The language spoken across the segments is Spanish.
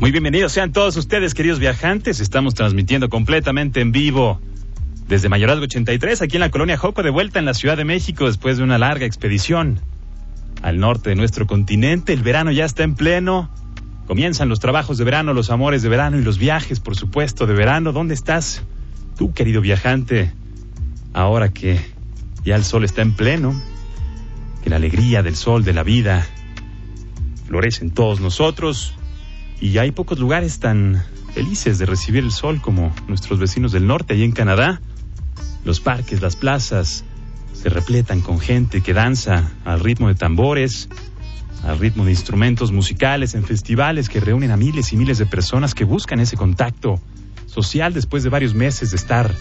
Muy bienvenidos sean todos ustedes, queridos viajantes. Estamos transmitiendo completamente en vivo desde Mayorazgo 83, aquí en la colonia Joco, de vuelta en la Ciudad de México después de una larga expedición al norte de nuestro continente. El verano ya está en pleno. Comienzan los trabajos de verano, los amores de verano y los viajes, por supuesto, de verano. ¿Dónde estás tú, querido viajante? Ahora que ya el sol está en pleno, que la alegría del sol, de la vida, florece en todos nosotros y hay pocos lugares tan felices de recibir el sol como nuestros vecinos del norte, allí en Canadá. Los parques, las plazas se repletan con gente que danza al ritmo de tambores, al ritmo de instrumentos musicales en festivales que reúnen a miles y miles de personas que buscan ese contacto social después de varios meses de estar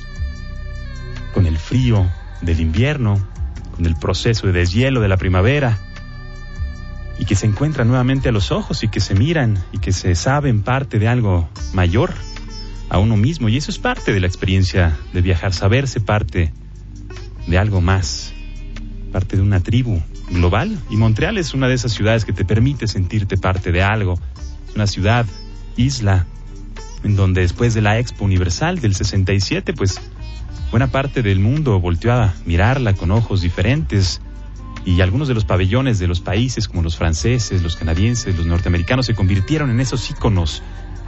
con el frío del invierno, con el proceso de deshielo de la primavera y que se encuentran nuevamente a los ojos y que se miran y que se saben parte de algo mayor a uno mismo. Y eso es parte de la experiencia de viajar, saberse parte de algo más, parte de una tribu global. Y Montreal es una de esas ciudades que te permite sentirte parte de algo. Es una ciudad, isla, en donde después de la Expo Universal del 67, pues buena parte del mundo volteó a mirarla con ojos diferentes y algunos de los pabellones de los países como los franceses, los canadienses, los norteamericanos se convirtieron en esos íconos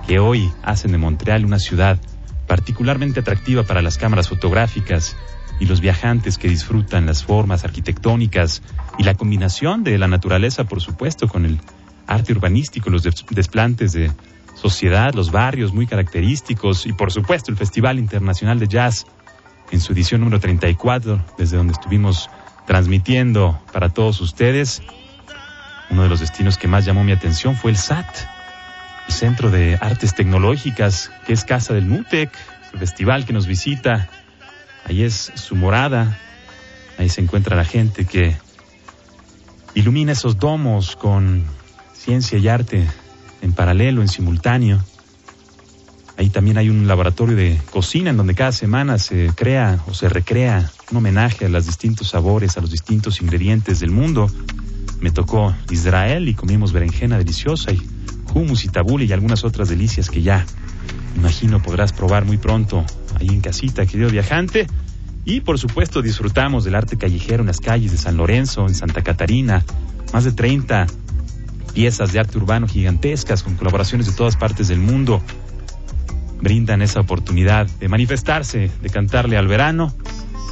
que hoy hacen de Montreal una ciudad particularmente atractiva para las cámaras fotográficas y los viajantes que disfrutan las formas arquitectónicas y la combinación de la naturaleza, por supuesto, con el arte urbanístico, los desplantes de sociedad, los barrios muy característicos y, por supuesto, el Festival Internacional de Jazz en su edición número 34, desde donde estuvimos transmitiendo para todos ustedes. Uno de los destinos que más llamó mi atención fue el SAT, el Centro de Artes Tecnológicas, que es casa del MUTEC, el festival que nos visita. Ahí es su morada, ahí se encuentra la gente que ilumina esos domos con ciencia y arte en paralelo, en simultáneo. Ahí también hay un laboratorio de cocina en donde cada semana se crea o se recrea un homenaje a los distintos sabores, a los distintos ingredientes del mundo. Me tocó Israel y comimos berenjena deliciosa y hummus y tabule y algunas otras delicias que ya imagino podrás probar muy pronto ahí en casita, querido viajante. Y por supuesto disfrutamos del arte callejero en las calles de San Lorenzo, en Santa Catarina, más de 30 piezas de arte urbano gigantescas con colaboraciones de todas partes del mundo brindan esa oportunidad de manifestarse, de cantarle al verano.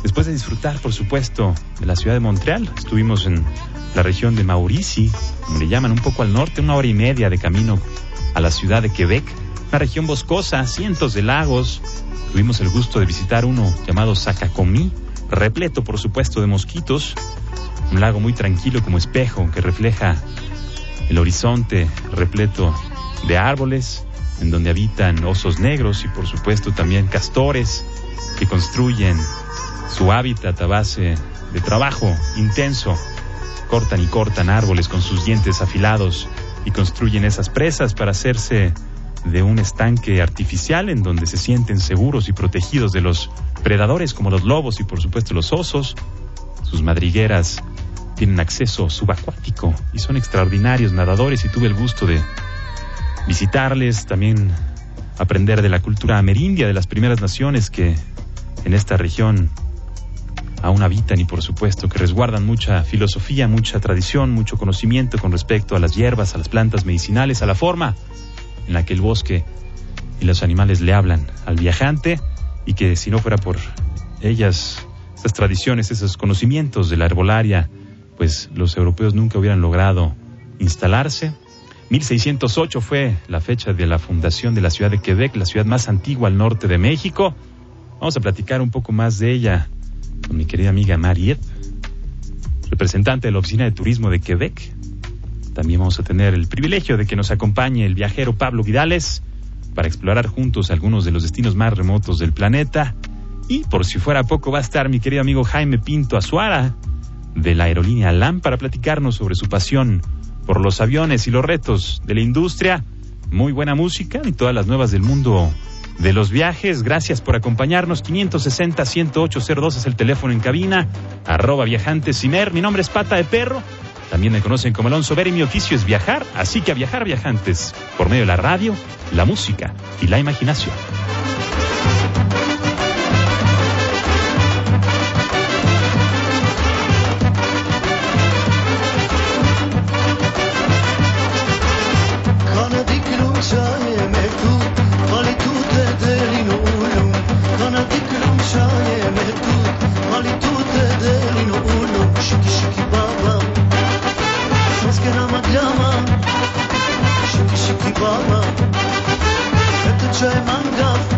Después de disfrutar, por supuesto, de la ciudad de Montreal, estuvimos en la región de Maurici, como le llaman, un poco al norte, una hora y media de camino a la ciudad de Quebec, una región boscosa, cientos de lagos. Tuvimos el gusto de visitar uno llamado Sacacomí, repleto, por supuesto, de mosquitos, un lago muy tranquilo como espejo que refleja el horizonte repleto de árboles, en donde habitan osos negros y por supuesto también castores que construyen su hábitat a base de trabajo intenso. Cortan y cortan árboles con sus dientes afilados y construyen esas presas para hacerse de un estanque artificial en donde se sienten seguros y protegidos de los predadores como los lobos y por supuesto los osos. Sus madrigueras tienen acceso subacuático y son extraordinarios nadadores y tuve el gusto de visitarles, también aprender de la cultura amerindia de las primeras naciones que en esta región aún habitan y por supuesto que resguardan mucha filosofía, mucha tradición, mucho conocimiento con respecto a las hierbas, a las plantas medicinales, a la forma en la que el bosque y los animales le hablan al viajante y que si no fuera por ellas, esas tradiciones, esos conocimientos de la herbolaria, pues los europeos nunca hubieran logrado instalarse 1608 fue la fecha de la fundación de la ciudad de Quebec, la ciudad más antigua al norte de México. Vamos a platicar un poco más de ella con mi querida amiga Mariette, representante de la Oficina de Turismo de Quebec. También vamos a tener el privilegio de que nos acompañe el viajero Pablo Vidales para explorar juntos algunos de los destinos más remotos del planeta. Y por si fuera poco va a estar mi querido amigo Jaime Pinto Azuara de la aerolínea LAM para platicarnos sobre su pasión por los aviones y los retos de la industria. Muy buena música y todas las nuevas del mundo de los viajes. Gracias por acompañarnos. 560-10802 es el teléfono en cabina. Arroba viajantes Mi nombre es Pata de Perro. También me conocen como Alonso Ver y mi oficio es viajar. Así que a viajar viajantes por medio de la radio, la música y la imaginación. bana Öteceğim en gafet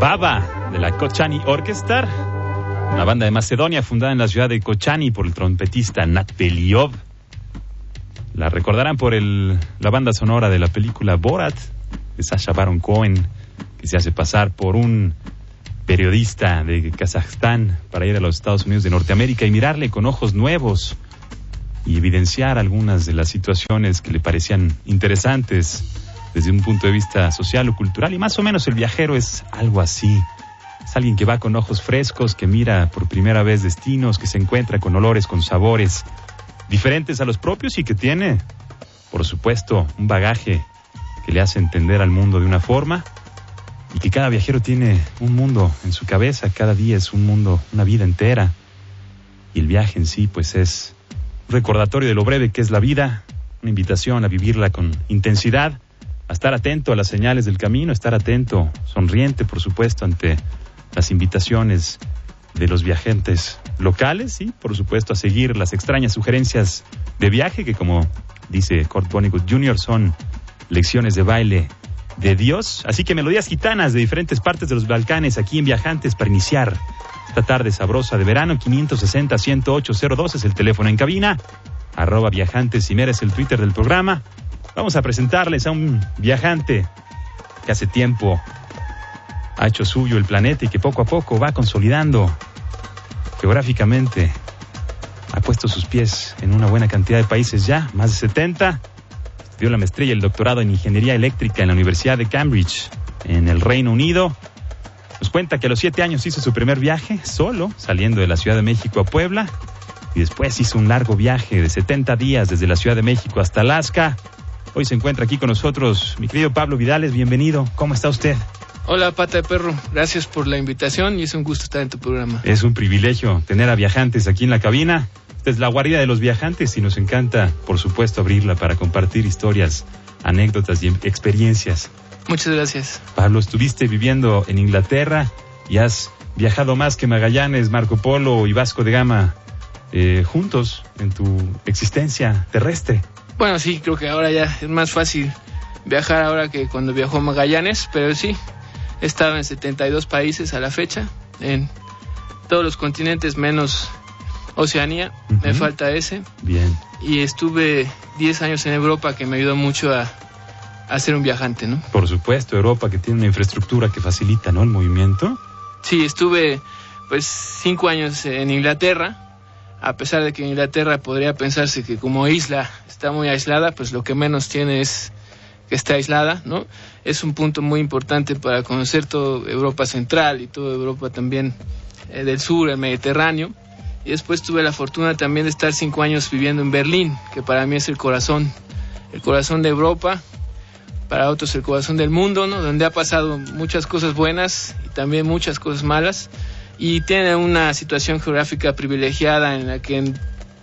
Baba de la Kochani Orchestra, una banda de Macedonia fundada en la ciudad de Kochani por el trompetista Nat Beliov. La recordarán por la banda sonora de la película Borat de Sasha Baron Cohen, que se hace pasar por un periodista de Kazajstán para ir a los Estados Unidos de Norteamérica y mirarle con ojos nuevos y evidenciar algunas de las situaciones que le parecían interesantes desde un punto de vista social o cultural y más o menos el viajero es algo así. Es alguien que va con ojos frescos, que mira por primera vez destinos, que se encuentra con olores, con sabores diferentes a los propios y que tiene, por supuesto, un bagaje que le hace entender al mundo de una forma y que cada viajero tiene un mundo en su cabeza, cada día es un mundo, una vida entera. Y el viaje en sí, pues es un recordatorio de lo breve que es la vida, una invitación a vivirla con intensidad, a estar atento a las señales del camino, a estar atento, sonriente, por supuesto, ante las invitaciones de los viajantes locales y, por supuesto, a seguir las extrañas sugerencias de viaje que, como dice Kurt Vonnegut Jr., son lecciones de baile de Dios. Así que melodías gitanas de diferentes partes de los Balcanes aquí en Viajantes para iniciar esta tarde sabrosa de verano. 560-108-02 es el teléfono en cabina. Arroba Viajantes y es el Twitter del programa. Vamos a presentarles a un viajante que hace tiempo ha hecho suyo el planeta y que poco a poco va consolidando geográficamente. Ha puesto sus pies en una buena cantidad de países ya, más de 70 dio la maestría y el doctorado en Ingeniería Eléctrica en la Universidad de Cambridge, en el Reino Unido. Nos cuenta que a los siete años hizo su primer viaje solo, saliendo de la Ciudad de México a Puebla, y después hizo un largo viaje de 70 días desde la Ciudad de México hasta Alaska. Hoy se encuentra aquí con nosotros mi querido Pablo Vidales, bienvenido. ¿Cómo está usted? Hola, pata de perro. Gracias por la invitación y es un gusto estar en tu programa. Es un privilegio tener a viajantes aquí en la cabina. Esta es la guarida de los viajantes y nos encanta, por supuesto, abrirla para compartir historias, anécdotas y experiencias. Muchas gracias. Pablo, estuviste viviendo en Inglaterra y has viajado más que Magallanes, Marco Polo y Vasco de Gama eh, juntos en tu existencia terrestre. Bueno, sí, creo que ahora ya es más fácil viajar ahora que cuando viajó Magallanes, pero sí, he estado en 72 países a la fecha, en todos los continentes menos Oceanía, me falta ese. Bien. Y estuve 10 años en Europa que me ayudó mucho a, ser un viajante, ¿no? Por supuesto, Europa que tiene una infraestructura que facilita, ¿no? El movimiento. Sí, estuve pues 5 años en Inglaterra. A pesar de que Inglaterra podría pensarse que como isla está muy aislada, pues lo que menos tiene es que está aislada, ¿no? Es un punto muy importante para conocer toda Europa Central y toda Europa también eh, del sur, el Mediterráneo. Y después tuve la fortuna también de estar cinco años viviendo en Berlín, que para mí es el corazón, el corazón de Europa, para otros el corazón del mundo, ¿no? Donde ha pasado muchas cosas buenas y también muchas cosas malas. Y tiene una situación geográfica privilegiada en la que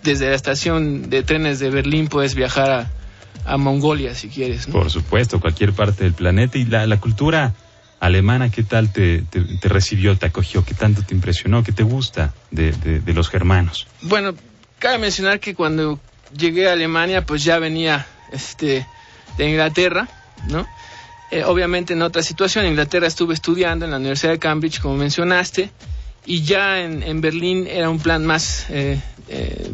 desde la estación de trenes de Berlín puedes viajar a, a Mongolia si quieres. ¿no? Por supuesto, cualquier parte del planeta. Y la, la cultura alemana, ¿qué tal te, te, recibió, te acogió? ¿Qué tanto te impresionó? ¿Qué te gusta de, de, los germanos? Bueno, cabe mencionar que cuando llegué a Alemania, pues ya venía este, de Inglaterra, ¿no? Eh, obviamente en otra situación, en Inglaterra estuve estudiando en la Universidad de Cambridge, como mencionaste, y ya en, en Berlín era un plan más, eh, eh,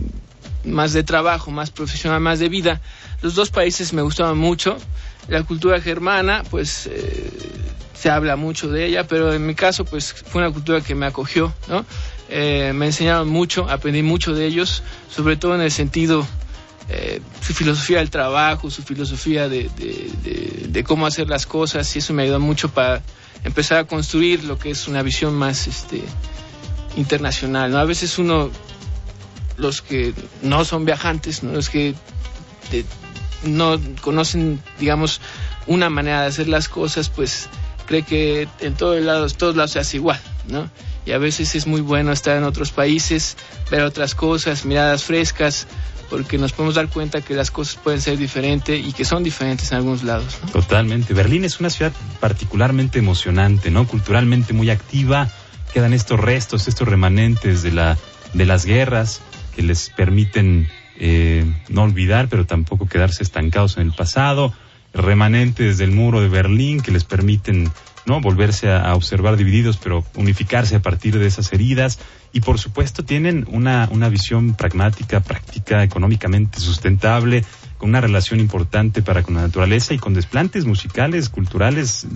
más de trabajo, más profesional, más de vida. Los dos países me gustaban mucho. La cultura germana, pues se habla mucho de ella, pero en mi caso pues fue una cultura que me acogió, ¿no? Eh, me enseñaron mucho, aprendí mucho de ellos, sobre todo en el sentido, eh, su filosofía del trabajo, su filosofía de, de, cómo hacer las cosas, y eso me ayudó mucho para empezar a construir lo que es una visión más este, internacional, ¿no? A veces uno, los que no son viajantes, ¿no? los que no conocen, digamos, una manera de hacer las cosas, pues cree que en todos lados, todos lados se hace igual, ¿no? Y a veces es muy bueno estar en otros países, ver otras cosas, miradas frescas, porque nos podemos dar cuenta que las cosas pueden ser diferentes y que son diferentes en algunos lados. Totalmente. Berlín es una ciudad particularmente emocionante, ¿no? Culturalmente muy activa. Quedan estos restos, estos remanentes de la de las guerras que les permiten eh, no olvidar, pero tampoco quedarse estancados en el pasado remanentes del muro de Berlín que les permiten no volverse a, observar divididos, pero unificarse a partir de esas heridas. Y por supuesto tienen una, una visión pragmática, práctica, económicamente sustentable, con una relación importante para con la naturaleza y con desplantes musicales, culturales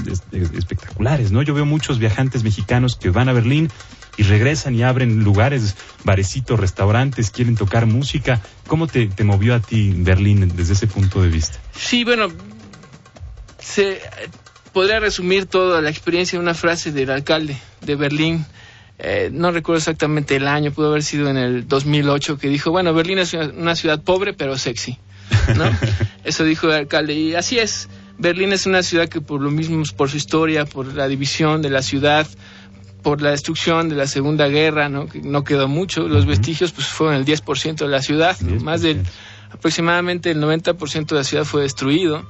espectaculares, ¿no? Yo veo muchos viajantes mexicanos que van a Berlín y regresan y abren lugares, barecitos, restaurantes, quieren tocar música. ¿Cómo te, te movió a ti Berlín desde ese punto de vista? Sí, bueno, se, podría resumir toda la experiencia en una frase del alcalde de Berlín. Eh, no recuerdo exactamente el año, pudo haber sido en el 2008, que dijo, bueno, Berlín es una, ciudad pobre pero sexy. ¿No? Eso dijo el alcalde. Y así es. Berlín es una ciudad que por lo mismo, por su historia, por la división de la ciudad, por la destrucción de la Segunda Guerra, ¿no? que no quedó mucho, los vestigios pues fueron el 10% de la ciudad, más del aproximadamente el 90% de la ciudad fue destruido.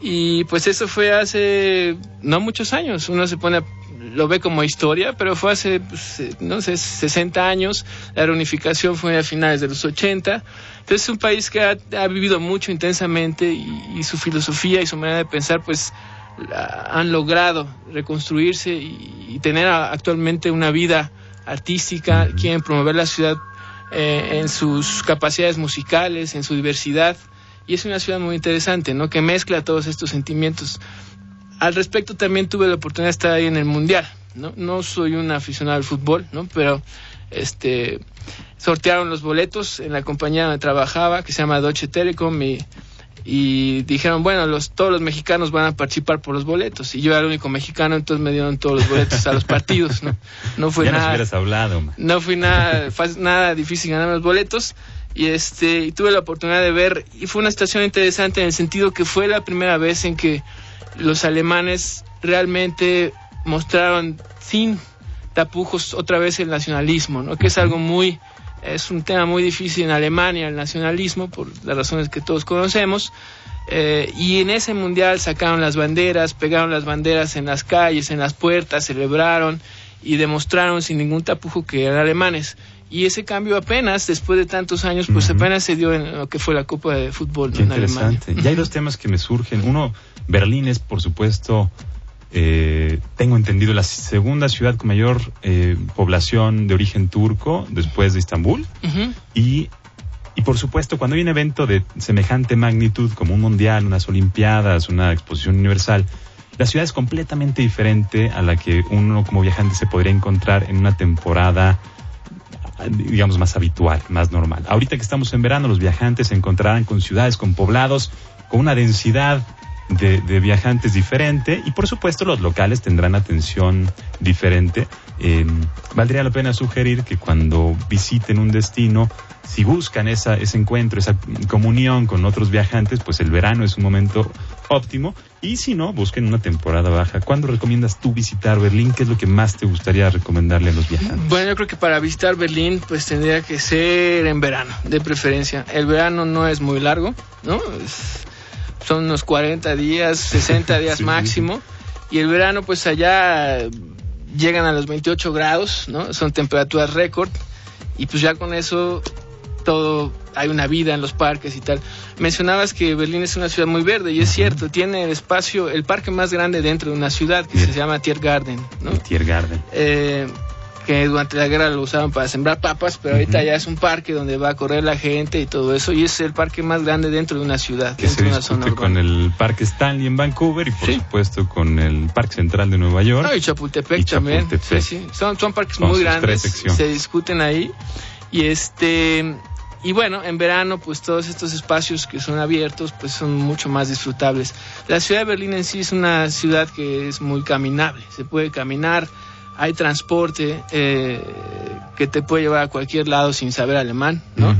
Y pues eso fue hace no muchos años. Uno se pone, lo ve como historia, pero fue hace, pues, eh, no sé, 60 años. La reunificación fue a finales de los 80. Entonces es un país que ha, vivido mucho intensamente y, su filosofía y su manera de pensar, pues han logrado reconstruirse y, tener actualmente una vida artística. Quieren promover la ciudad eh, en sus capacidades musicales, en su diversidad y es una ciudad muy interesante, ¿no? Que mezcla todos estos sentimientos. Al respecto también tuve la oportunidad de estar ahí en el Mundial, ¿no? No soy un aficionado al fútbol, ¿no? Pero este sortearon los boletos en la compañía donde trabajaba, que se llama Deutsche Telekom y, y dijeron, bueno, los, todos los mexicanos van a participar por los boletos. Y yo era el único mexicano, entonces me dieron todos los boletos a los partidos, ¿no? No fue nada. hablado, No fue nada, nada difícil ganar los boletos y este y tuve la oportunidad de ver y fue una situación interesante en el sentido que fue la primera vez en que los alemanes realmente mostraron sin tapujos otra vez el nacionalismo, ¿no? que es algo muy es un tema muy difícil en Alemania el nacionalismo por las razones que todos conocemos eh, y en ese mundial sacaron las banderas, pegaron las banderas en las calles, en las puertas, celebraron y demostraron sin ningún tapujo que eran alemanes y ese cambio apenas, después de tantos años, pues apenas se dio en lo que fue la Copa de Fútbol en interesante. Y hay dos temas que me surgen. Uno, Berlín es, por supuesto, eh, tengo entendido, la segunda ciudad con mayor eh, población de origen turco después de Estambul. y, y, por supuesto, cuando hay un evento de semejante magnitud como un mundial, unas olimpiadas, una exposición universal, la ciudad es completamente diferente a la que uno como viajante se podría encontrar en una temporada digamos, más habitual, más normal. Ahorita que estamos en verano, los viajantes se encontrarán con ciudades, con poblados, con una densidad de, viajantes diferente y por supuesto los locales tendrán atención diferente. Eh, valdría la pena sugerir que cuando visiten un destino, si buscan esa, ese encuentro, esa comunión con otros viajantes, pues el verano es un momento óptimo. Y si no, busquen una temporada baja. ¿Cuándo recomiendas tú visitar Berlín? ¿Qué es lo que más te gustaría recomendarle a los viajantes? Bueno, yo creo que para visitar Berlín, pues tendría que ser en verano, de preferencia. El verano no es muy largo, ¿no? Son unos 40 días, 60 días máximo. Y el verano, pues allá llegan a los 28 grados, ¿no? Son temperaturas récord. Y pues ya con eso todo, hay una vida en los parques y tal. Mencionabas que Berlín es una ciudad muy verde y es cierto, tiene el espacio, el parque más grande dentro de una ciudad que se llama Tiergarten, ¿no? Tiergarten. Eh, que durante la guerra lo usaban para sembrar papas, pero ahorita ya es un parque donde va a correr la gente y todo eso, y es el parque más grande dentro de una ciudad, que se de con el Parque Stanley en Vancouver y por supuesto con el Parque Central de Nueva York. y Chapultepec, también. Son, son parques muy grandes, se discuten ahí. Y este y bueno, en verano, pues todos estos espacios que son abiertos, pues son mucho más disfrutables. La ciudad de Berlín en sí es una ciudad que es muy caminable, se puede caminar, hay transporte eh, que te puede llevar a cualquier lado sin saber alemán, ¿no?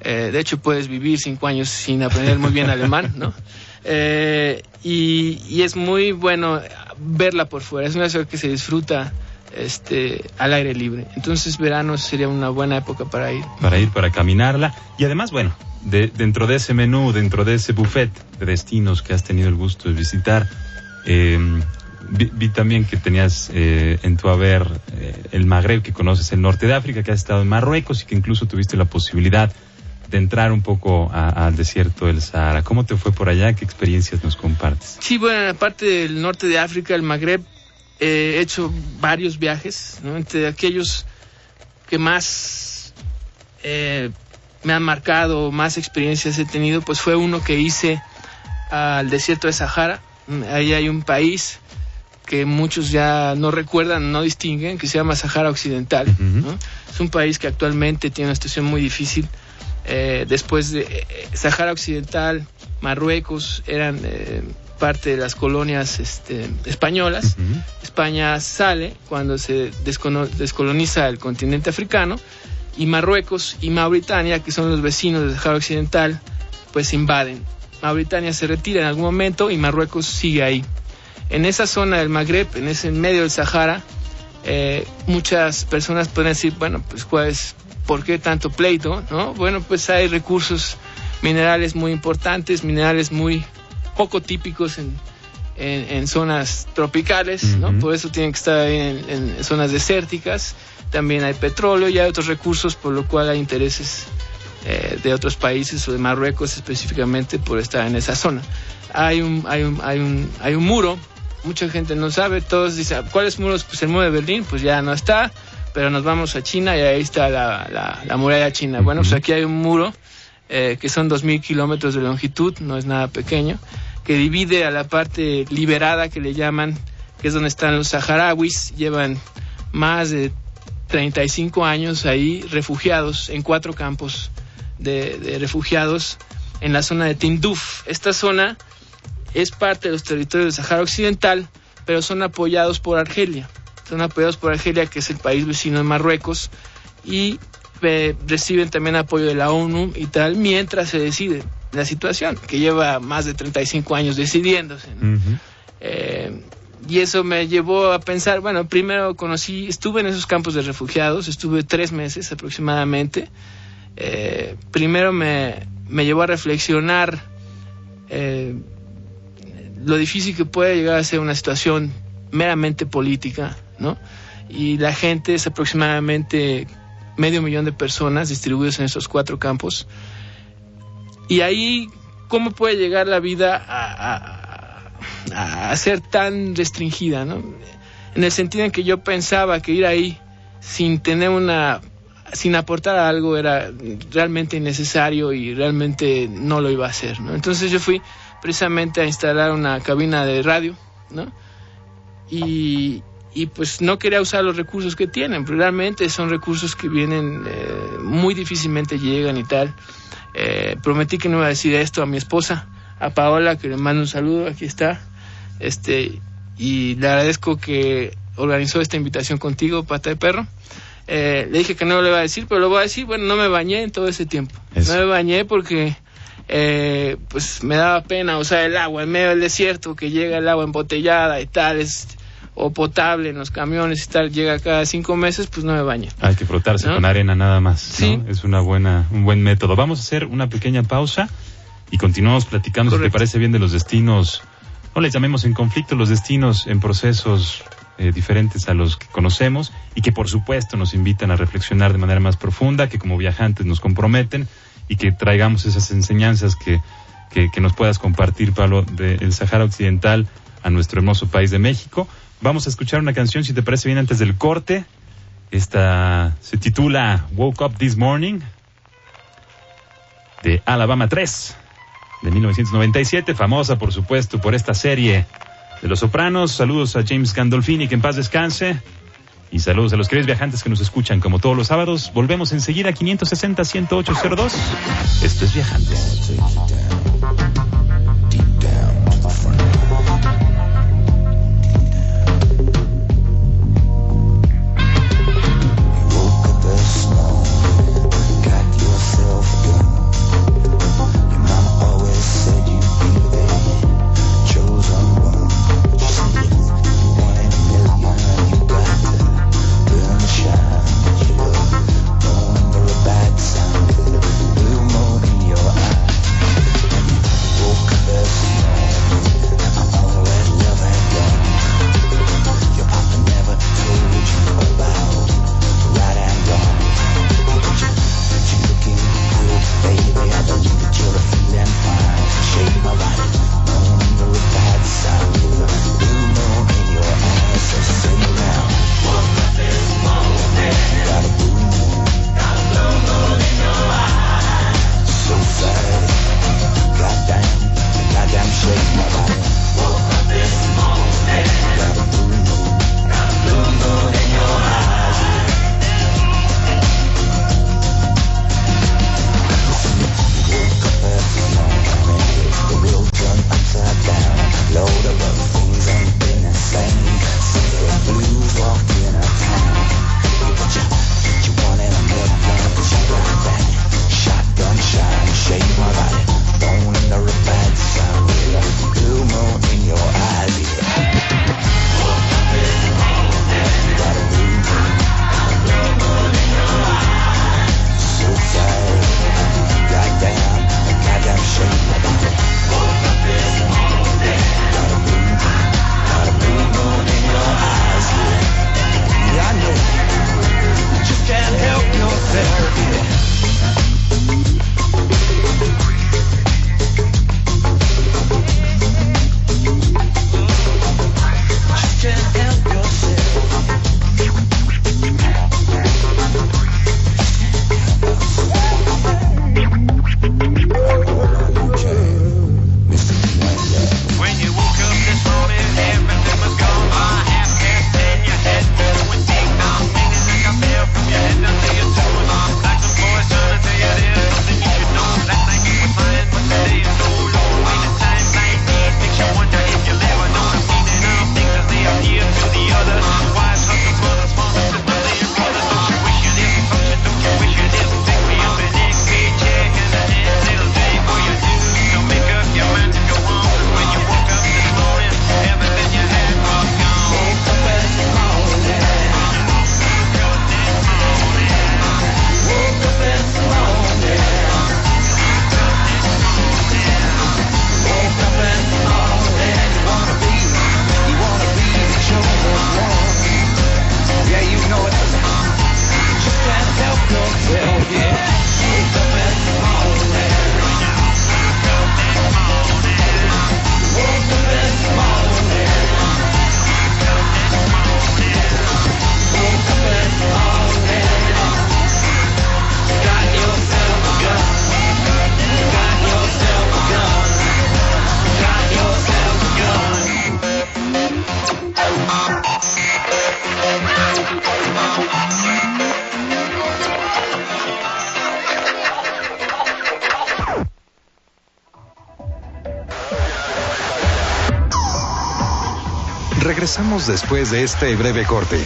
Eh, de hecho, puedes vivir cinco años sin aprender muy bien alemán, ¿no? Eh, y, y, es muy bueno verla por fuera. Es una ciudad que se disfruta este, al aire libre. Entonces, verano sería una buena época para ir. Para ir, para caminarla. Y además, bueno, de, dentro de ese menú, dentro de ese buffet de destinos que has tenido el gusto de visitar, eh, Vi, también que tenías eh, en tu haber eh, el Magreb, que conoces el norte de África, que has estado en Marruecos y que incluso tuviste la posibilidad de entrar un poco al desierto del Sahara. ¿Cómo te fue por allá? ¿Qué experiencias nos compartes? Sí, bueno, aparte del norte de África, el Magreb, he hecho varios viajes, entre aquellos que más eh, me han marcado, más experiencias he tenido, pues fue uno que hice al desierto de Sahara. Ahí hay un país que muchos ya no recuerdan, no distinguen, que se llama Sahara Occidental. Es un país que actualmente tiene una situación muy difícil. Eh, después de eh, Sahara Occidental, Marruecos eran eh, parte de las colonias este, españolas. España sale cuando se descoloniza el continente africano y Marruecos y Mauritania, que son los vecinos del Sahara Occidental, pues invaden. Mauritania se retira en algún momento y Marruecos sigue ahí. En esa zona del Magreb, en ese medio del Sahara, eh, muchas personas pueden decir, bueno, pues cuál es, ¿por qué tanto pleito? ¿no? Bueno, pues hay recursos minerales muy importantes, minerales muy poco típicos en, en, en zonas tropicales, ¿no? Por eso tienen que estar ahí en, en zonas desérticas. También hay petróleo y hay otros recursos, por lo cual hay intereses eh, de otros países o de Marruecos específicamente por estar en esa zona. Hay un, hay un, hay un, hay un muro, mucha gente no sabe, todos dicen, ¿cuáles muros? Pues el muro de Berlín, pues ya no está, pero nos vamos a China y ahí está la, la, la muralla china. Bueno, pues aquí hay un muro eh, que son 2.000 kilómetros de longitud, no es nada pequeño, que divide a la parte liberada que le llaman, que es donde están los saharauis, llevan más de 35 años ahí refugiados en cuatro campos de, de refugiados en la zona de Tinduf. Esta zona es parte de los territorios del Sahara Occidental, pero son apoyados por Argelia. Son apoyados por Argelia, que es el país vecino de Marruecos, y eh, reciben también apoyo de la ONU y tal, mientras se decide la situación, que lleva más de 35 años decidiéndose. Eh, y eso me llevó a pensar, bueno, primero conocí, estuve en esos campos de refugiados, estuve tres meses aproximadamente. Eh, primero me, me llevó a reflexionar eh, lo difícil que puede llegar a ser una situación meramente política, ¿no? Y la gente es aproximadamente medio millón de personas distribuidas en esos cuatro campos. Y ahí, ¿cómo puede llegar la vida a, a- a ser tan restringida, ¿no? En el sentido en que yo pensaba que ir ahí sin tener una, sin aportar algo era realmente innecesario y realmente no lo iba a hacer, ¿no? Entonces yo fui precisamente a instalar una cabina de radio, ¿no? Y, y pues no quería usar los recursos que tienen, pero realmente son recursos que vienen, eh, muy difícilmente llegan y tal. Eh, prometí que no iba a decir esto a mi esposa, a Paola, que le mando un saludo, aquí está. Este, y le agradezco que organizó esta invitación contigo, Pata de Perro. Eh, le dije que no lo iba a decir, pero lo voy a decir, bueno, no me bañé en todo ese tiempo. Eso. No me bañé porque eh, pues me daba pena usar el agua en medio del desierto, que llega el agua embotellada y tal, es, o potable en los camiones y tal, llega cada cinco meses, pues no me bañé. Hay que frotarse ¿No? con arena nada más. ¿no? Sí. Es una buena, un buen método. Vamos a hacer una pequeña pausa y continuamos platicando, si te parece bien, de los destinos, no les llamemos en conflicto, los destinos en procesos eh, diferentes a los que conocemos y que por supuesto nos invitan a reflexionar de manera más profunda, que como viajantes nos comprometen y que traigamos esas enseñanzas que, que, nos puedas compartir, Pablo, del Sahara Occidental a nuestro hermoso país de México. Vamos a escuchar una canción, si te parece bien, antes del corte. Esta se titula Woke Up This Morning de Alabama 3 de 1997, famosa por supuesto por esta serie de Los Sopranos. Saludos a James Gandolfini, que en paz descanse. Y saludos a los queridos viajantes que nos escuchan como todos los sábados. Volvemos enseguida a 560-10802. Esto es Viajantes. Después de este breve corte.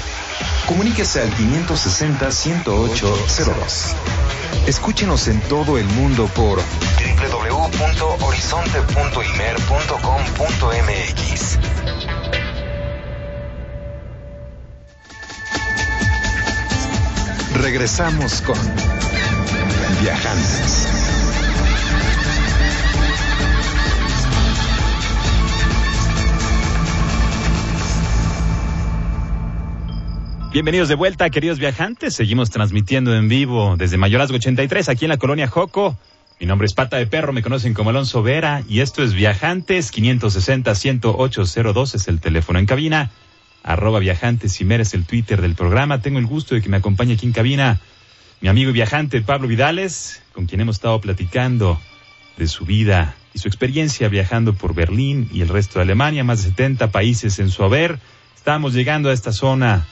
Comuníquese al 560-108-02. Escúchenos en todo el mundo por www.horizonte.imer.com.mx. Regresamos con Viajantes. Bienvenidos de vuelta, queridos viajantes. Seguimos transmitiendo en vivo desde Mayorazgo 83, aquí en la colonia Joco. Mi nombre es Pata de Perro, me conocen como Alonso Vera, y esto es Viajantes 560-10802 es el teléfono en cabina. Arroba Viajantes es el Twitter del programa. Tengo el gusto de que me acompañe aquí en cabina mi amigo y viajante Pablo Vidales, con quien hemos estado platicando de su vida y su experiencia viajando por Berlín y el resto de Alemania, más de 70 países en su haber. Estamos llegando a esta zona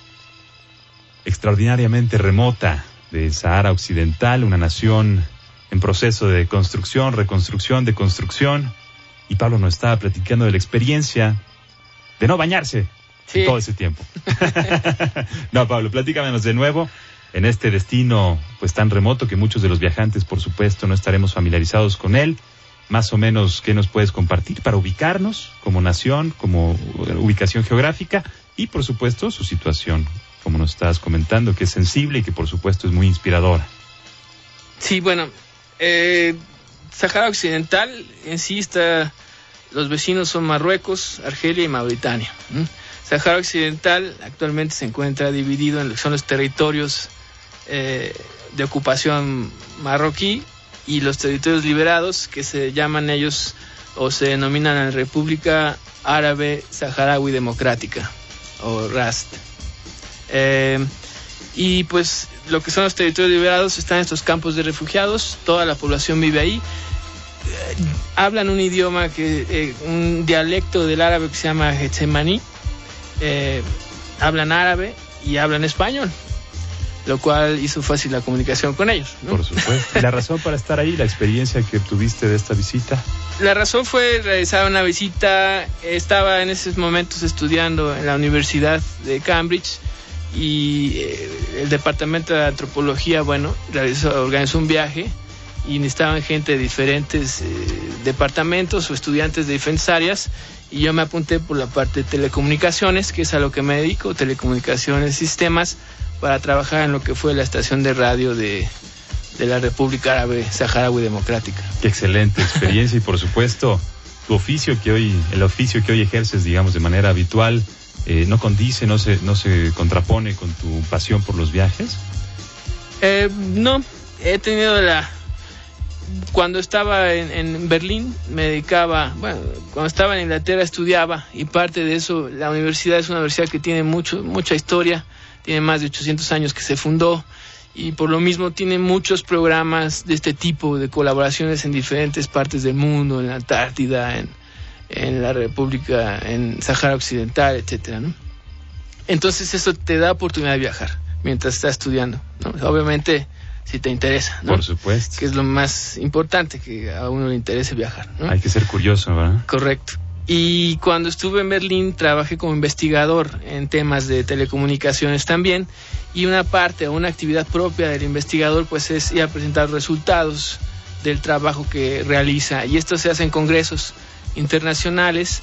extraordinariamente remota de Sahara Occidental, una nación en proceso de construcción, reconstrucción, de construcción. Y Pablo nos estaba platicando de la experiencia de no bañarse todo ese tiempo. no, Pablo, platícanos de nuevo en este destino pues tan remoto que muchos de los viajantes, por supuesto, no estaremos familiarizados con él. Más o menos, ¿qué nos puedes compartir para ubicarnos como nación, como ubicación geográfica y, por supuesto, su situación como nos estás comentando, que es sensible y que por supuesto es muy inspiradora. Sí, bueno, eh, Sahara Occidental en sí está, los vecinos son Marruecos, Argelia y Mauritania. Sahara Occidental actualmente se encuentra dividido en lo que son los territorios eh, de ocupación marroquí y los territorios liberados que se llaman ellos o se denominan la República Árabe Saharaui Democrática o RAST. Eh, y pues lo que son los territorios liberados están estos campos de refugiados, toda la población vive ahí. Eh, hablan un idioma que, eh, un dialecto del árabe que se llama Getsemaní. hablan árabe y hablan español, lo cual hizo fácil la comunicación con ellos. Por supuesto. ¿La razón para estar ahí, la experiencia que tuviste de esta visita? La razón fue realizar una visita. Estaba en esos momentos estudiando en la Universidad de Cambridge y eh, el departamento de antropología, bueno, realizó, organizó un viaje y necesitaban gente de diferentes eh, departamentos o estudiantes de diferentes áreas y yo me apunté por la parte de telecomunicaciones, que es a lo que me dedico, telecomunicaciones, sistemas, para trabajar en lo que fue la estación de radio de, de la República Árabe Saharaui Democrática. Qué excelente experiencia y por supuesto tu oficio que hoy, el oficio que hoy ejerces, digamos, de manera habitual, eh, no condice, no se, no se contrapone con tu pasión por los viajes? Eh, no, he tenido la... Cuando estaba en, Berlín me dedicaba, bueno, cuando estaba en Inglaterra estudiaba y parte de eso, la universidad es una universidad que tiene mucho, mucha historia, tiene más de 800 años que se fundó y por lo mismo tiene muchos programas de este tipo de colaboraciones en diferentes partes del mundo, en la Antártida, en, en la República, en Sahara Occidental, etcétera, ¿no? Entonces eso te da oportunidad de viajar mientras estás estudiando, ¿no? Obviamente si te interesa, ¿no? Por supuesto. Que es lo más importante, que a uno le interese viajar, ¿no? Hay que ser curioso, ¿verdad? Correcto. Y cuando estuve en Berlín trabajé como investigador en temas de telecomunicaciones también y una parte o una actividad propia del investigador pues es ir a presentar resultados del trabajo que realiza y esto se hace en congresos internacionales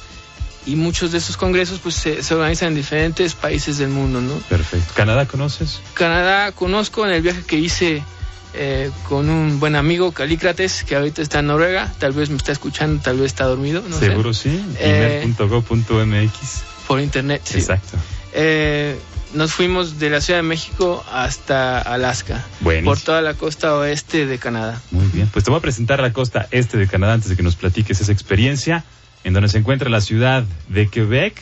y muchos de esos congresos pues se, organizan en diferentes países del mundo, ¿no? Perfecto. ¿Canadá conoces? Canadá conozco en el viaje que hice eh, con un buen amigo, Calícrates, que ahorita está en Noruega, tal vez me está escuchando, tal vez está dormido, no Seguro sí, eh, Por internet, sí. Exacto. Eh, nos fuimos de la Ciudad de México hasta Alaska, por toda la costa oeste de Canadá. Muy bien, pues te voy a presentar la costa este de Canadá antes de que nos platiques esa experiencia, en donde se encuentra la ciudad de Quebec,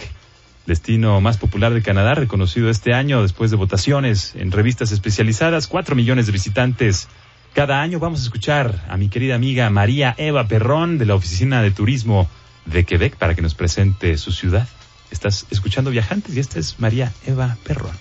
destino más popular de Canadá, reconocido este año después de votaciones en revistas especializadas, cuatro millones de visitantes cada año. Vamos a escuchar a mi querida amiga María Eva Perrón de la Oficina de Turismo de Quebec para que nos presente su ciudad. Estás escuchando Viajantes y esta es María Eva Perrón.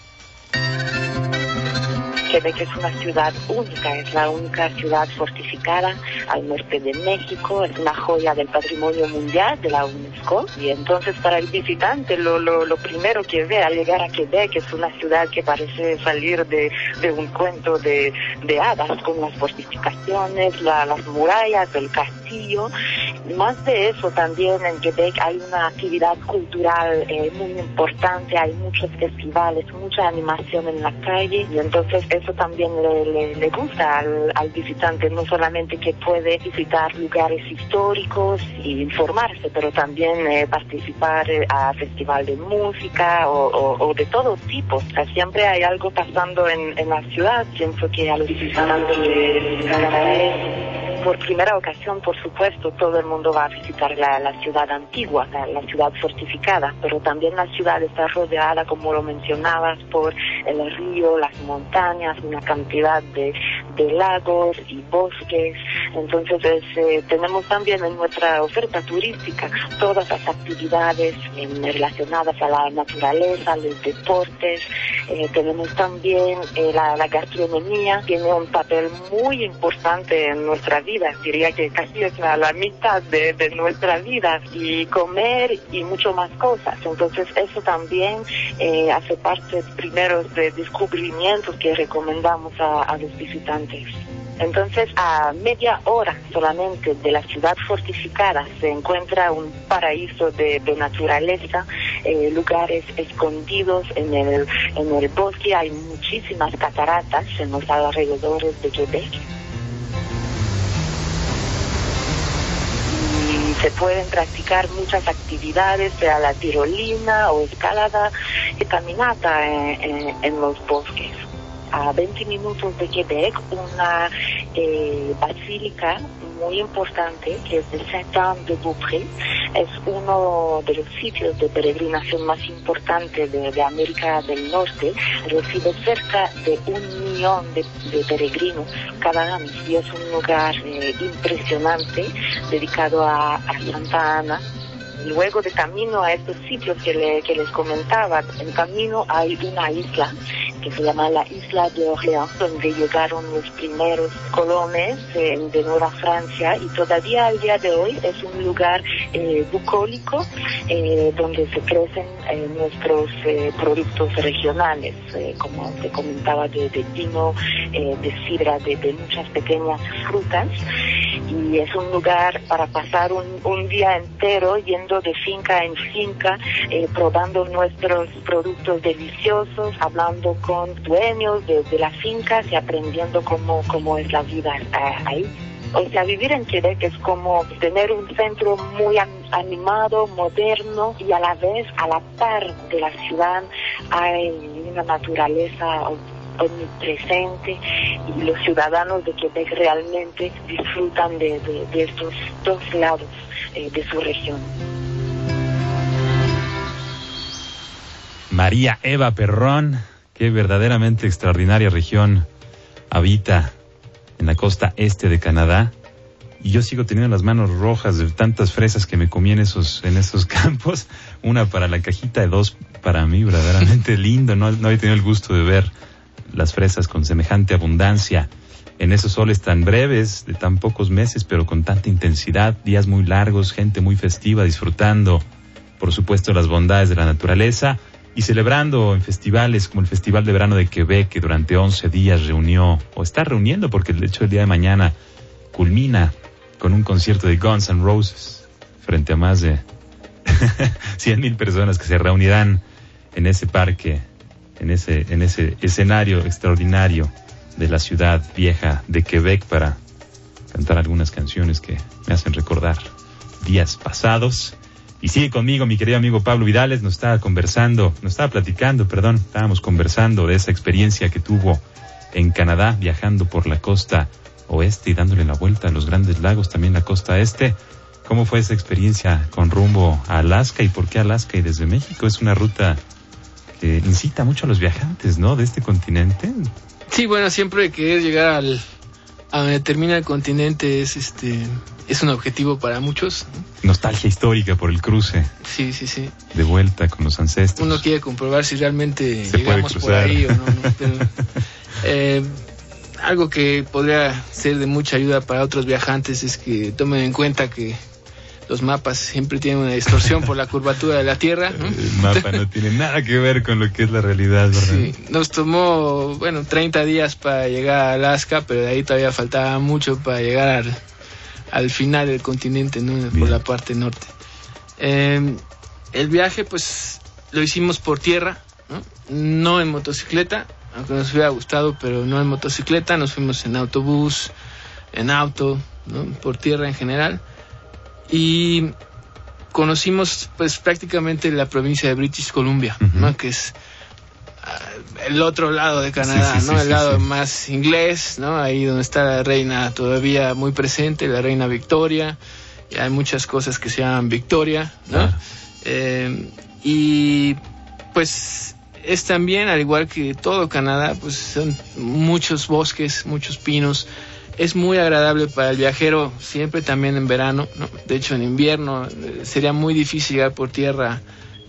Quebec es una ciudad única, es la única ciudad fortificada al norte de México, es una joya del patrimonio mundial de la UNESCO. Y entonces para el visitante lo, lo, lo primero que ve al llegar a Quebec es una ciudad que parece salir de, de un cuento de, de hadas, con las fortificaciones, la, las murallas, el castillo. Más de eso, también en Quebec hay una actividad cultural eh, muy importante, hay muchos festivales, mucha animación en la calle y entonces eso también le, le, le gusta al, al, visitante, no solamente que puede visitar lugares históricos y informarse, pero también eh, participar eh, a festival de música o, o, de todo tipo. Siempre hay algo pasando en, en la ciudad, pienso que a los visitantes por primera ocasión, por supuesto, todo el mundo va a visitar la, ciudad antigua, la, ciudad fortificada, pero también la ciudad está rodeada, como lo mencionabas, por el río, las montañas, una cantidad de, de lagos y bosques. Entonces, eh, tenemos también en nuestra oferta turística todas las actividades eh, relacionadas a la naturaleza, los deportes. Eh, tenemos también la, la gastronomía, tiene un papel muy importante en nuestra vida, diría que casi es la, la mitad de, de, nuestra vida, y comer y mucho más cosas. Entonces eso también eh, hace parte primero de descubrimientos que recomendamos a, los visitantes. Entonces a media hora solamente de la ciudad fortificada se encuentra un paraíso de, de naturaleza, eh, lugares escondidos en el, en el bosque, hay muchísimas cataratas en los alrededores de Quebec. Se pueden practicar muchas actividades, sea la tirolina o escalada y caminata en, en, en los bosques. A 20 minutos de Quebec, una eh, basílica muy importante que es de Saint-Anne-de-Beaupré. Es uno de los sitios de peregrinación más importantes de, América del Norte. Recibe cerca de un millón de, peregrinos cada año y es un lugar eh, impresionante dedicado a Santa Ana luego de camino a estos sitios que, le, que les comentaba, en camino hay una isla que se llama la isla de Orléans, donde llegaron los primeros colones eh, de Nueva Francia y todavía al día de hoy es un lugar eh, bucólico eh, donde se crecen eh, nuestros eh, productos regionales, como te comentaba, de, de vino, de sidra, de, de, muchas pequeñas frutas. Y es un lugar para pasar un, un día entero yendo de finca en finca, probando nuestros productos deliciosos, hablando con dueños de, las fincas y aprendiendo cómo, cómo es la vida ahí. O sea, vivir en Quebec es como tener un centro muy animado, moderno y a la vez, a la par de la ciudad, hay una naturaleza omnipresente y los ciudadanos de Quebec realmente disfrutan de, de estos dos lados eh, de su región. María Eva Perrón, qué verdaderamente extraordinaria región habita en la costa este de Canadá. Y yo sigo teniendo las manos rojas de tantas fresas que me comí en esos, en esos campos. Una para la cajita de dos para mí, verdaderamente lindo. No, no había tenido el gusto de ver las fresas con semejante abundancia en esos soles tan breves, de tan pocos meses, pero con tanta intensidad, días muy largos, gente muy festiva, disfrutando, por supuesto, las bondades de la naturaleza y celebrando en festivales como el Festival de Verano de Quebec, que durante 11 días reunió, o está reuniendo, porque de hecho el día de mañana culmina con un concierto de Guns N' Roses frente a más de 100 mil personas que se reunirán en ese parque, en ese, en ese escenario extraordinario de la ciudad vieja de Quebec para cantar algunas canciones que me hacen recordar días pasados. Y sigue conmigo mi querido amigo Pablo Vidales, nos estaba conversando, nos estaba platicando, perdón, estábamos conversando de esa experiencia que tuvo en Canadá, viajando por la costa oeste y dándole la vuelta a los grandes lagos, también la costa este. ¿Cómo fue esa experiencia con rumbo a Alaska y por qué Alaska y desde México? Es una ruta que incita mucho a los viajantes, ¿no? De este continente. Sí, bueno, siempre querer llegar al, a donde termina el continente es este es un objetivo para muchos. Nostalgia histórica por el cruce. Sí, sí, sí. De vuelta con los ancestros. Uno quiere comprobar si realmente Se llegamos por ahí o no. no pero, Eh, algo que podría ser de mucha ayuda para otros viajantes es que tomen en cuenta que los mapas siempre tienen una distorsión por la curvatura de la Tierra. ¿no? El mapa no tiene nada que ver con lo que es la realidad, ¿verdad? Sí, nos tomó, bueno, 30 días para llegar a Alaska, pero de ahí todavía faltaba mucho para llegar al, al final del continente, ¿no? Por Bien. la parte norte. Eh, el viaje, pues, lo hicimos por tierra, ¿no? No en motocicleta, aunque nos hubiera gustado, pero no en motocicleta, nos fuimos en autobús, en auto, ¿no? Por tierra en general. Y conocimos, pues, prácticamente la provincia de British Columbia, ¿no? Que es ah, el otro lado de Canadá, Sí, sí, ¿no? sí, el lado más inglés, ¿no? Ahí donde está la reina todavía muy presente, la reina Victoria. Y hay muchas cosas que se llaman Victoria, ¿no? Ah. Eh, y pues es también, al igual que todo Canadá, pues son muchos bosques, muchos pinos. Es muy agradable para el viajero, siempre también en verano, ¿no? De hecho, en invierno eh, sería muy difícil llegar por tierra,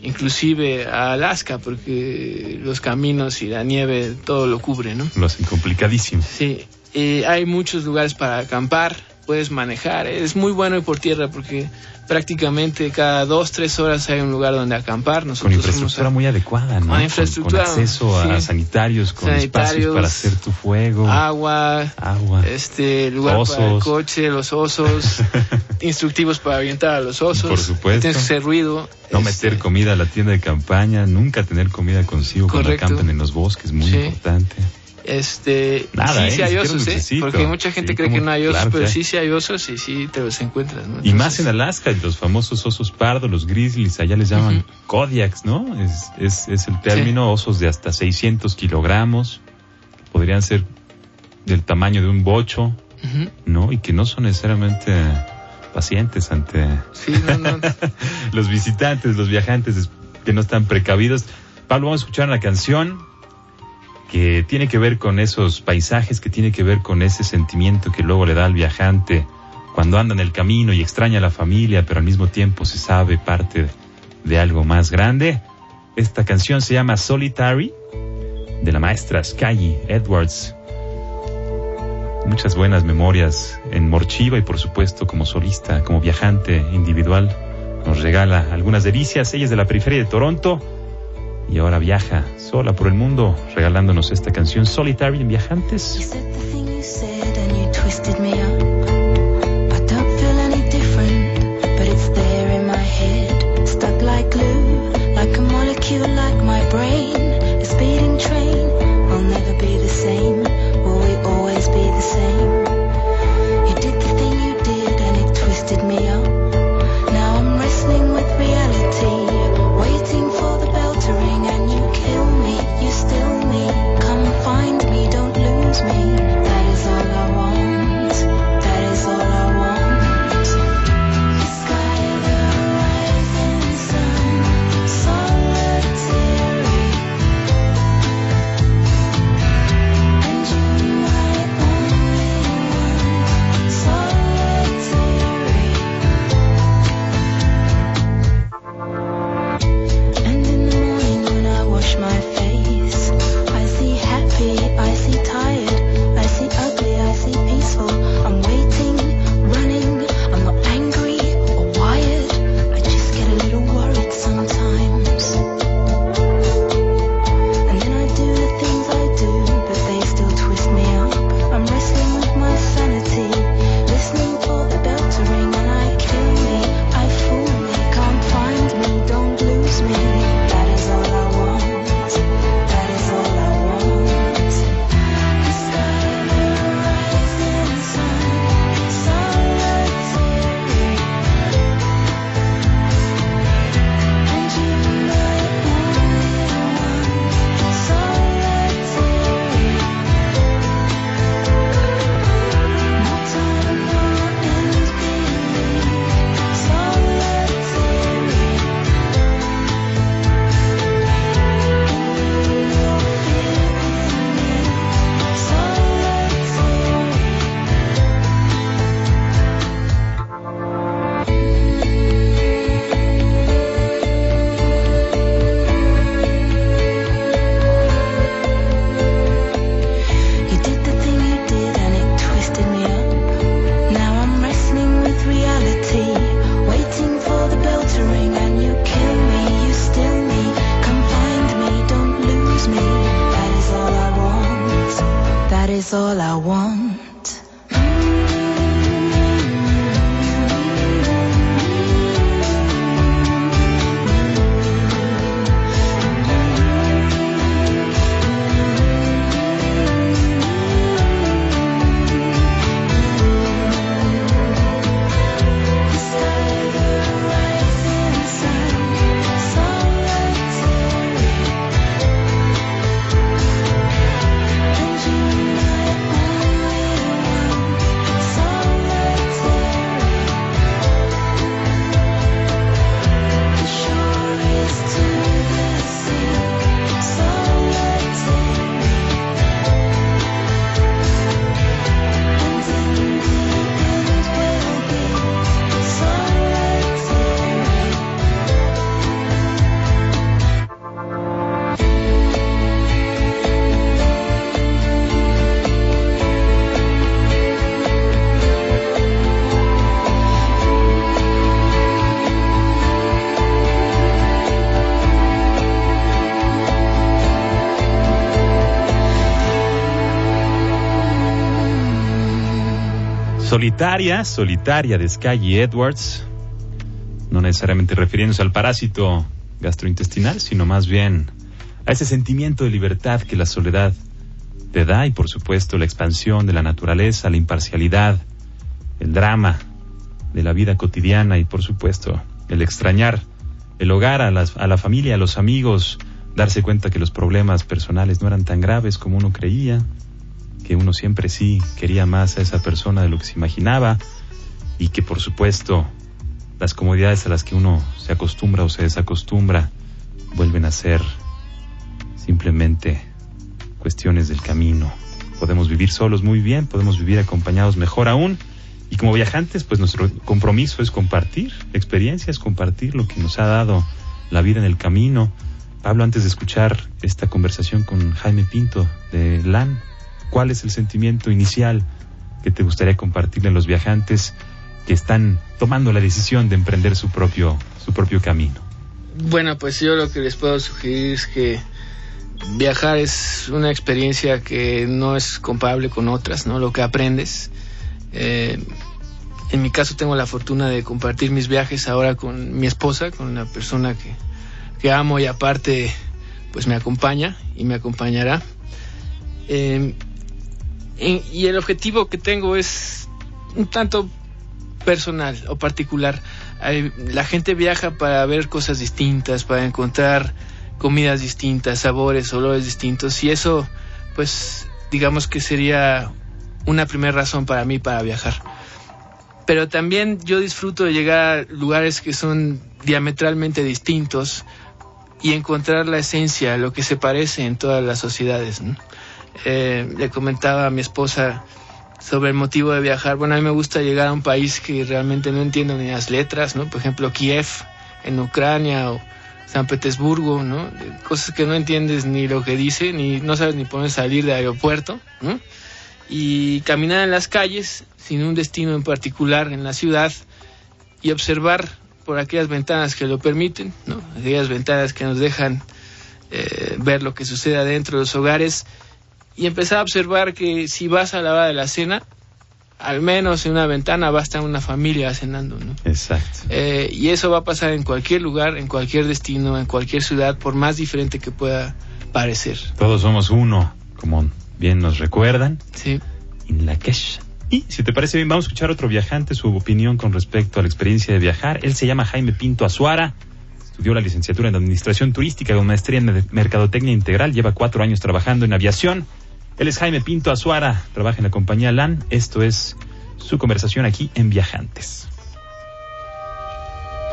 inclusive a Alaska, porque los caminos y la nieve todo lo cubre, ¿no? Lo hacen complicadísimo. Sí, eh, hay muchos lugares para acampar, puedes manejar, es muy bueno ir por tierra porque prácticamente cada dos, tres horas hay un lugar donde acampar. Con Nosotros infraestructura fuimos muy adecuada, ¿no? Con infraestructura, Con, acceso a sí. sanitarios, con espacios para hacer tu fuego, agua, agua. este lugar para el coche, los osos, instructivos para avientar a los osos. Por supuesto. Tienes que hacer ruido. No este, meter comida a la tienda de campaña, nunca tener comida consigo cuando acampan en los bosques, muy Sí. importante. Este, Nada, sí, ¿eh? sí hay osos, ¿eh? Porque mucha gente Sí, cree que no hay osos, claro pero sí, sí hay osos y sí te los encuentras. ¿no? Y más Entonces, en Alaska, los famosos osos pardos, los grizzlies, allá les llaman Ujú. Kodiaks, ¿no? Es, es, es el término, osos de hasta 600 kilogramos, podrían ser del tamaño de un bocho. ¿no? Y que no son necesariamente pacientes ante Sí, no, no. los visitantes, los viajantes es- que no están precavidos. Pablo, vamos a escuchar una canción que tiene que ver con esos paisajes, que tiene que ver con ese sentimiento que luego le da al viajante cuando anda en el camino y extraña a la familia, pero al mismo tiempo se sabe parte de algo más grande. Esta canción se llama Solitary, de la maestra Sky Edwards. Muchas buenas memorias en Morchiva y por supuesto como solista, como viajante individual. Nos regala algunas delicias. Ella es de la periferia de Toronto y ahora viaja sola por el mundo regalándonos esta canción Solitary en Viajantes. same. Will we always be the same? me. Solitaria, solitaria de Sky Edwards, no necesariamente refiriéndose al parásito gastrointestinal, sino más bien a ese sentimiento de libertad que la soledad te da y por supuesto la expansión de la naturaleza, la imparcialidad, el drama de la vida cotidiana y por supuesto el extrañar el hogar, a, las- a la familia, a los amigos, darse cuenta que los problemas personales no eran tan graves como uno creía, que uno siempre sí quería más a esa persona de lo que se imaginaba y que por supuesto las comodidades a las que uno se acostumbra o se desacostumbra vuelven a ser simplemente cuestiones del camino. Podemos vivir solos muy bien, podemos vivir acompañados mejor aún y como viajantes pues nuestro compromiso es compartir experiencias, compartir lo que nos ha dado la vida en el camino. Pablo, antes de escuchar esta conversación con Jaime Pinto de LAN, ¿cuál es el sentimiento inicial que te gustaría compartirle a los viajantes que están tomando la decisión de emprender su propio, su propio camino? Bueno, pues yo lo que les puedo sugerir es que viajar es una experiencia que no es comparable con otras, ¿no? Lo que aprendes. Eh, en mi caso tengo la fortuna de compartir mis viajes ahora con mi esposa, con una persona que, que amo y aparte pues me acompaña y me acompañará. Eh, y, el objetivo que tengo es un tanto personal o particular. La gente viaja para ver cosas distintas, para encontrar comidas distintas, sabores, olores distintos y eso pues digamos que sería una primera razón para mí para viajar. Pero también yo disfruto de llegar a lugares que son diametralmente distintos y encontrar la esencia, lo que se parece en todas las sociedades. Eh, le comentaba a mi esposa sobre el motivo de viajar. Bueno, a mí me gusta llegar a un país que realmente no entiendo ni las letras, ¿no? Por ejemplo, Kiev en Ucrania o San Petersburgo, ¿no? Cosas que no entiendes ni lo que dice, ni no sabes ni por salir del aeropuerto. Y caminar en las calles sin un destino en particular en la ciudad y observar por aquellas ventanas que lo permiten, ¿no? Aquellas ventanas que nos dejan eh, ver lo que sucede adentro de los hogares y empezar a observar que si vas a la hora de la cena, al menos en una ventana va a estar una familia cenando, ¿no? Exacto. Eh, y eso va a pasar en cualquier lugar, en cualquier destino, en cualquier ciudad, por más diferente que pueda parecer. Todos somos uno, como bien nos recuerdan, Sí. en la cash. Y si te parece bien, vamos a escuchar a otro viajante, su opinión con respecto a la experiencia de viajar. Él se llama Jaime Pinto Azuara, estudió la licenciatura en Administración Turística con maestría en Mer- Mercadotecnia Integral, lleva cuatro años trabajando en aviación. Él es Jaime Pinto Azuara, trabaja en la compañía LAN. Esto es su conversación aquí en Viajantes.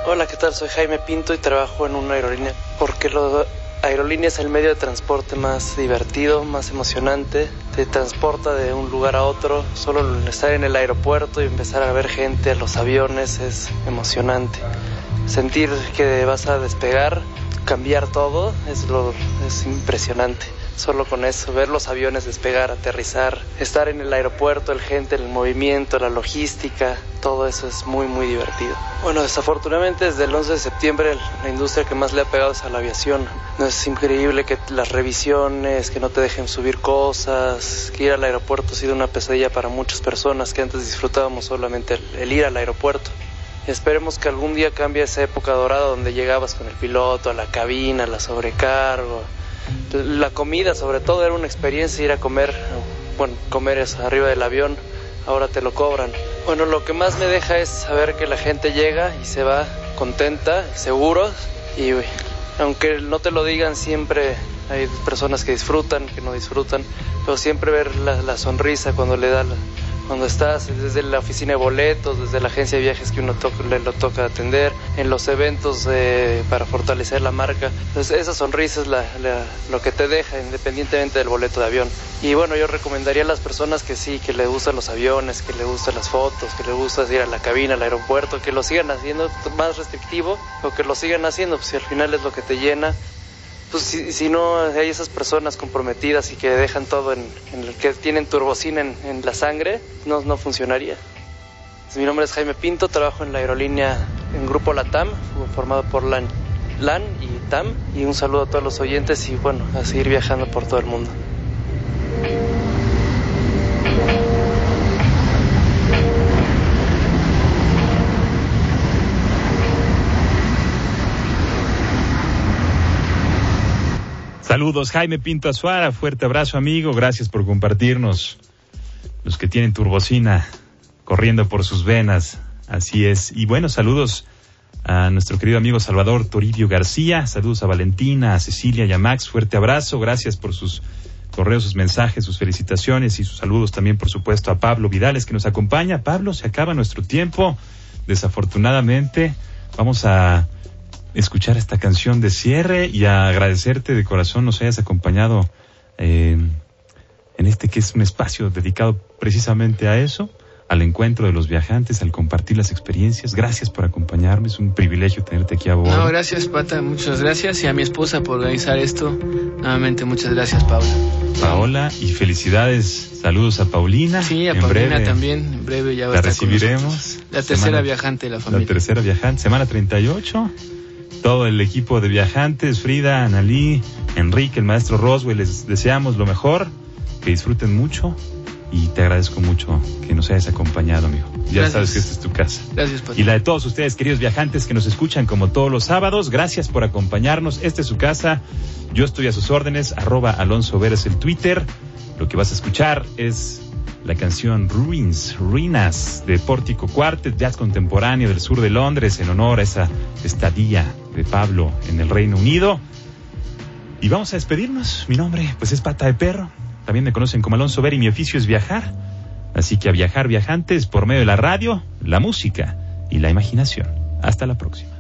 Hola, ¿qué tal? Soy Jaime Pinto y trabajo en una aerolínea porque la aerolínea es el medio de transporte más divertido, más emocionante. Te transporta de un lugar a otro. Solo estar en el aeropuerto y empezar a ver gente, los aviones es emocionante. Sentir que vas a despegar, cambiar todo, es, lo, es impresionante. Solo con eso, ver los aviones despegar, aterrizar, estar en el aeropuerto, el gente, el movimiento, la logística, todo eso es muy muy divertido. Bueno, desafortunadamente desde el 11 de septiembre la industria que más le ha pegado es a la aviación. No es increíble que las revisiones, que no te dejen subir cosas, que ir al aeropuerto ha sido una pesadilla para muchas personas que antes disfrutábamos solamente el, el ir al aeropuerto. Esperemos que algún día cambie esa época dorada donde llegabas con el piloto a la cabina, la sobrecargo. La comida, sobre todo, era una experiencia ir a comer, bueno, comer es arriba del avión, ahora te lo cobran. Bueno, lo que más me deja es saber que la gente llega y se va contenta, seguros, y aunque no te lo digan, siempre hay personas que disfrutan, que no disfrutan, pero siempre ver la, la sonrisa cuando le da la, cuando estás desde la oficina de boletos, desde la agencia de viajes que uno to le lo toca atender, en los eventos eh, para fortalecer la marca. Entonces esa sonrisa es la, lo que te deja independientemente del boleto de avión. Y bueno, yo recomendaría a las personas que sí, que le gustan los aviones, que le gustan las fotos, que le gusta ir a la cabina, al aeropuerto, que lo sigan haciendo más restrictivo o que lo sigan haciendo, pues si al final es lo que te llena pues si, si, no hay esas personas comprometidas y que dejan todo en, el que tienen turbocina en, en la sangre, no, no funcionaría. Mi nombre es Jaime Pinto, trabajo en la aerolínea en Grupo LATAM, formado por LAN, LAN y TAM, y un saludo a todos los oyentes y bueno, a seguir viajando por todo el mundo. Saludos, Jaime Pinto Azuara, fuerte abrazo amigo, gracias por compartirnos. Los que tienen turbocina corriendo por sus venas, así es. Y bueno, saludos a nuestro querido amigo Salvador Toribio García, saludos a Valentina, a Cecilia y a Max, fuerte abrazo, gracias por sus correos, sus mensajes, sus felicitaciones y sus saludos también, por supuesto, a Pablo Vidales que nos acompaña. Pablo, se acaba nuestro tiempo, desafortunadamente, vamos a escuchar esta canción de cierre y a agradecerte de corazón nos hayas acompañado eh, en este que es un espacio dedicado precisamente a eso, al encuentro de los viajantes, al compartir las experiencias. Gracias por acompañarme, es un privilegio tenerte aquí a bordo. No, gracias Pata, muchas gracias y a mi esposa por organizar esto. Nuevamente muchas gracias Paula. Paola y felicidades, saludos a Paulina. Sí, a en Paulina breve también, en breve ya va La a estar con recibiremos. nosotros. La tercera Semana- viajante de la familia. La tercera viajante, semana 38. Todo el equipo de viajantes, Frida, Analí, Enrique, el maestro Roswell, les deseamos lo mejor, que disfruten mucho y te agradezco mucho que nos hayas acompañado, amigo. Ya Gracias. sabes que esta es tu casa. Gracias Pata. Y la de todos ustedes, queridos viajantes que nos escuchan como todos los sábados, gracias por acompañarnos. Esta es su casa. Yo estoy a sus órdenes, arroba Alonso Veres el Twitter. Lo que vas a escuchar es la canción Ruins, Ruinas de Pórtico Quartet, jazz contemporáneo del sur de Londres, en honor a esa estadía de Pablo en el Reino Unido. Y vamos a despedirnos. Mi nombre, pues es Pata de Perro. También me conocen como Alonso Ver y mi oficio es viajar. Así que a viajar viajantes por medio de la radio, la música y la imaginación. Hasta la próxima.